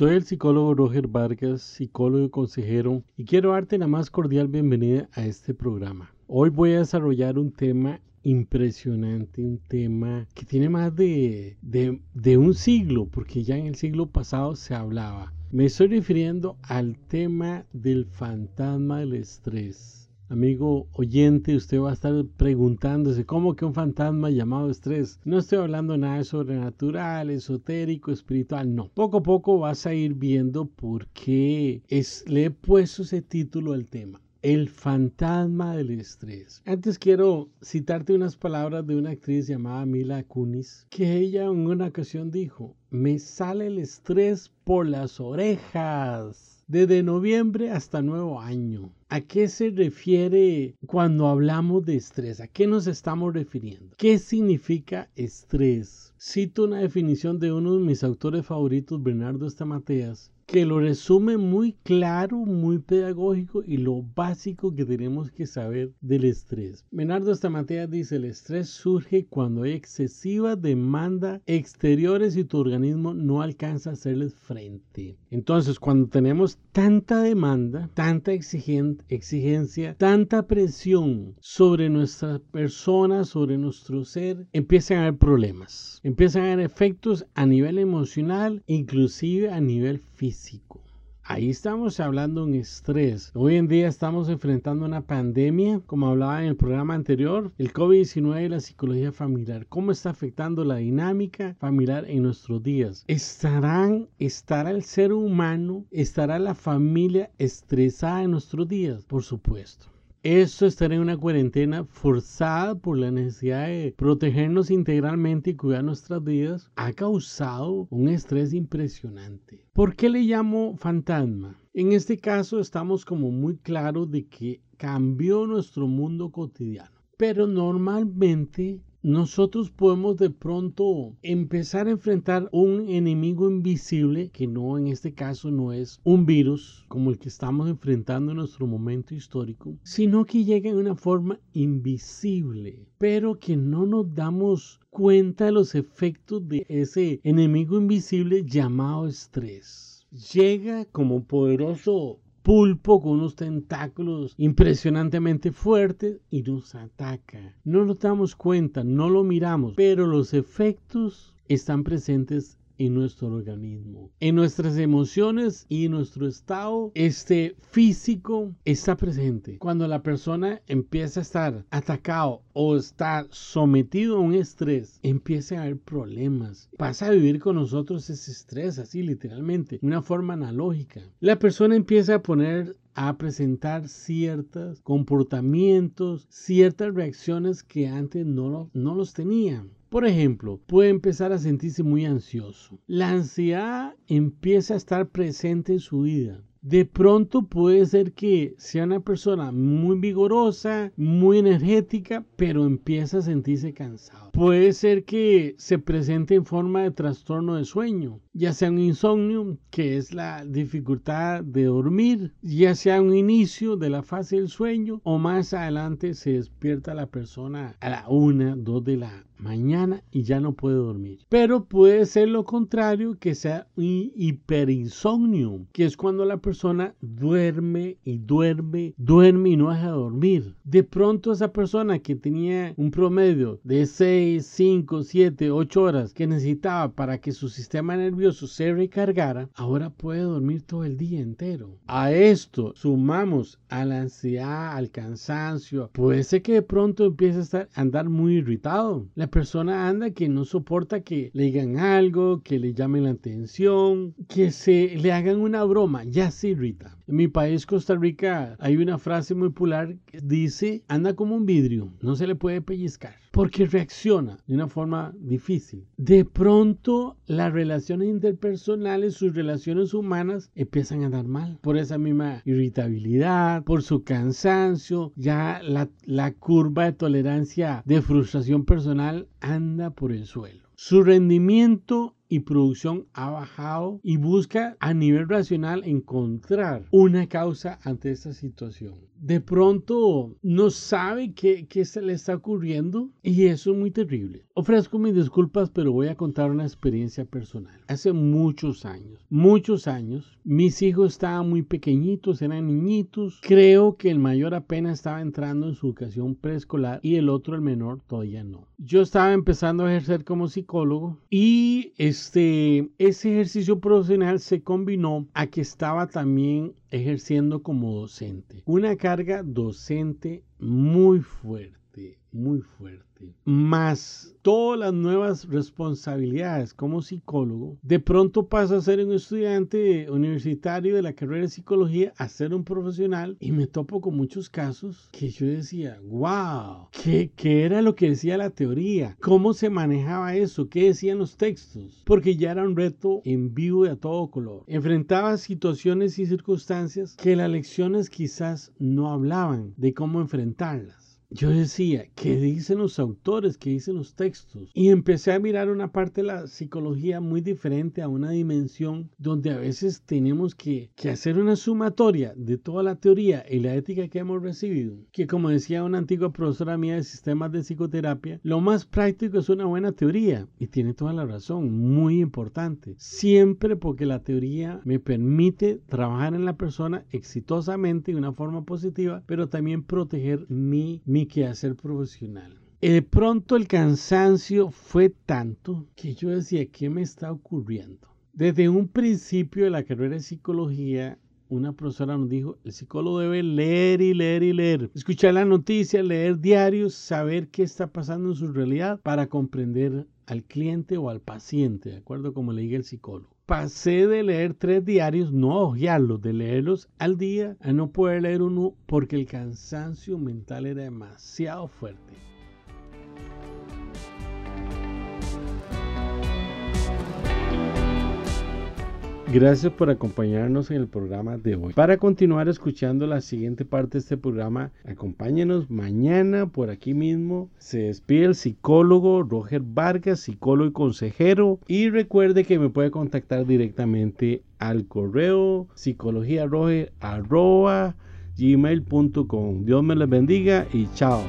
Soy el psicólogo Roger Vargas, psicólogo y consejero, y quiero darte la más cordial bienvenida a este programa. Hoy voy a desarrollar un tema impresionante, un tema que tiene más de, de, un siglo, porque ya en el siglo pasado se hablaba. Me estoy refiriendo al tema del fantasma del estrés. Amigo oyente, usted va a estar preguntándose cómo que un fantasma llamado estrés. No estoy hablando nada sobrenatural, esotérico, espiritual, no. Poco a poco vas a ir viendo por qué es, le he puesto ese título al tema. El fantasma del estrés. Antes quiero citarte unas palabras de una actriz llamada Mila Kunis, que ella en una ocasión dijo, me sale el estrés por las orejas desde noviembre hasta nuevo año. ¿A qué se refiere cuando hablamos de estrés? ¿A qué nos estamos refiriendo? ¿Qué significa estrés? Cito una definición de uno de mis autores favoritos, Bernardo Estamateas, que lo resume muy claro, muy pedagógico y lo básico que tenemos que saber del estrés. Menardo Stamatea dice, el estrés surge cuando hay excesiva demanda exteriores y tu organismo no alcanza a hacerles frente. Entonces, cuando tenemos tanta demanda, tanta exigencia, tanta presión sobre nuestra persona, sobre nuestro ser, empiezan a haber problemas. Empiezan a haber efectos a nivel emocional, inclusive a nivel físico. Ahí estamos hablando de un estrés. Hoy en día estamos enfrentando una pandemia, como hablaba en el programa anterior, el COVID-19 y la psicología familiar. ¿Cómo está afectando la dinámica familiar en nuestros días? ¿Estarán, estará el ser humano, estará la familia estresada en nuestros días? Por supuesto. Esto estar en una cuarentena forzada por la necesidad de protegernos integralmente y cuidar nuestras vidas ha causado un estrés impresionante. ¿Por qué le llamo fantasma? En este caso estamos como muy claros de que cambió nuestro mundo cotidiano. Pero normalmente nosotros podemos de pronto empezar a enfrentar un enemigo invisible, que no en este caso no es un virus como el que estamos enfrentando en nuestro momento histórico, sino que llega en una forma invisible, pero que no nos damos cuenta de los efectos de ese enemigo invisible llamado estrés. Llega como poderoso pulpo con unos tentáculos impresionantemente fuertes y nos ataca. No nos damos cuenta, no lo miramos, pero los efectos están presentes en nuestro organismo, en nuestras emociones y en nuestro estado este físico está presente. Cuando la persona empieza a estar atacado o está sometido a un estrés, empieza a haber problemas. Pasa a vivir con nosotros ese estrés así literalmente, de una forma analógica. La persona empieza a poner a presentar ciertos comportamientos, ciertas reacciones que antes no, no los tenían. Por ejemplo, puede empezar a sentirse muy ansioso. La ansiedad empieza a estar presente en su vida. De pronto puede ser que sea una persona muy vigorosa, muy energética, pero empieza a sentirse cansado. Puede ser que se presente en forma de trastorno de sueño, ya sea un insomnio, que es la dificultad de dormir, ya sea un inicio de la fase del sueño, o más adelante se despierta la persona a la una, dos de la mañana y ya no puede dormir. Pero puede ser lo contrario, que sea un hiperinsomnio, que es cuando la persona duerme y duerme, duerme y no deja de dormir. De pronto esa persona que tenía un promedio de 6, 5, 7, 8 horas que necesitaba para que su sistema nervioso se recargara, ahora puede dormir todo el día entero. A esto sumamos a la ansiedad, al cansancio, puede ser que de pronto empiece a estar, andar muy irritado. La persona anda que no soporta que le digan algo, que le llamen la atención, que se le hagan una broma, ya se irrita. En mi país, Costa Rica, hay una frase muy popular que dice, anda como un vidrio, no se le puede pellizcar, porque reacciona de una forma difícil. De pronto, las relaciones interpersonales, sus relaciones humanas, empiezan a dar mal por esa misma irritabilidad, por su cansancio, ya la, la curva de tolerancia de frustración personal anda por el suelo. Su rendimiento y producción ha bajado y busca a nivel racional encontrar una causa ante esta situación. De pronto no sabe qué, qué se le está ocurriendo y eso es muy terrible. Ofrezco mis disculpas, pero voy a contar una experiencia personal. Hace muchos años, muchos años, mis hijos estaban muy pequeñitos, eran niñitos. Creo que el mayor apenas estaba entrando en su educación preescolar y el otro, el menor, todavía no. Yo estaba empezando a ejercer como psicólogo y este, ese ejercicio profesional se combinó a que estaba también ejerciendo como docente. Una carga docente muy fuerte, muy fuerte más todas las nuevas responsabilidades como psicólogo, de pronto pasa a ser un estudiante universitario de la carrera de psicología a ser un profesional y me topo con muchos casos que yo decía, wow, ¿qué, ¿qué era lo que decía la teoría? ¿Cómo se manejaba eso? ¿Qué decían los textos? Porque ya era un reto en vivo y a todo color. Enfrentaba situaciones y circunstancias que las lecciones quizás no hablaban de cómo enfrentarlas yo decía, ¿qué dicen los autores? ¿Qué dicen los textos? Y empecé a mirar una parte de la psicología muy diferente a una dimensión donde a veces tenemos que, que, hacer una sumatoria de toda la teoría y la ética que hemos recibido. Que como decía una antigua profesora mía de sistemas de psicoterapia, lo más práctico es una buena teoría. Y tiene toda la razón, muy importante. Siempre porque la teoría me permite trabajar en la persona exitosamente de una forma positiva, pero también proteger mi, mi que hacer profesional. De pronto el cansancio fue tanto que yo decía, ¿qué me está ocurriendo? Desde un principio de la carrera de psicología, una profesora nos dijo, el psicólogo debe leer y leer y leer, escuchar la noticia, leer diarios, saber qué está pasando en su realidad para comprender al cliente o al paciente, de acuerdo como le diga el psicólogo pasé de leer tres diarios, no a ojearlos, de leerlos al día, a no poder leer uno porque el cansancio mental era demasiado fuerte. Gracias por acompañarnos en el programa de hoy. Para continuar escuchando la siguiente parte de este programa, acompáñenos mañana por aquí mismo. Se despide el psicólogo Roger Vargas, psicólogo y consejero. Y recuerde que me puede contactar directamente al correo psicologiaroger.gmail.com. Dios me les bendiga y chao.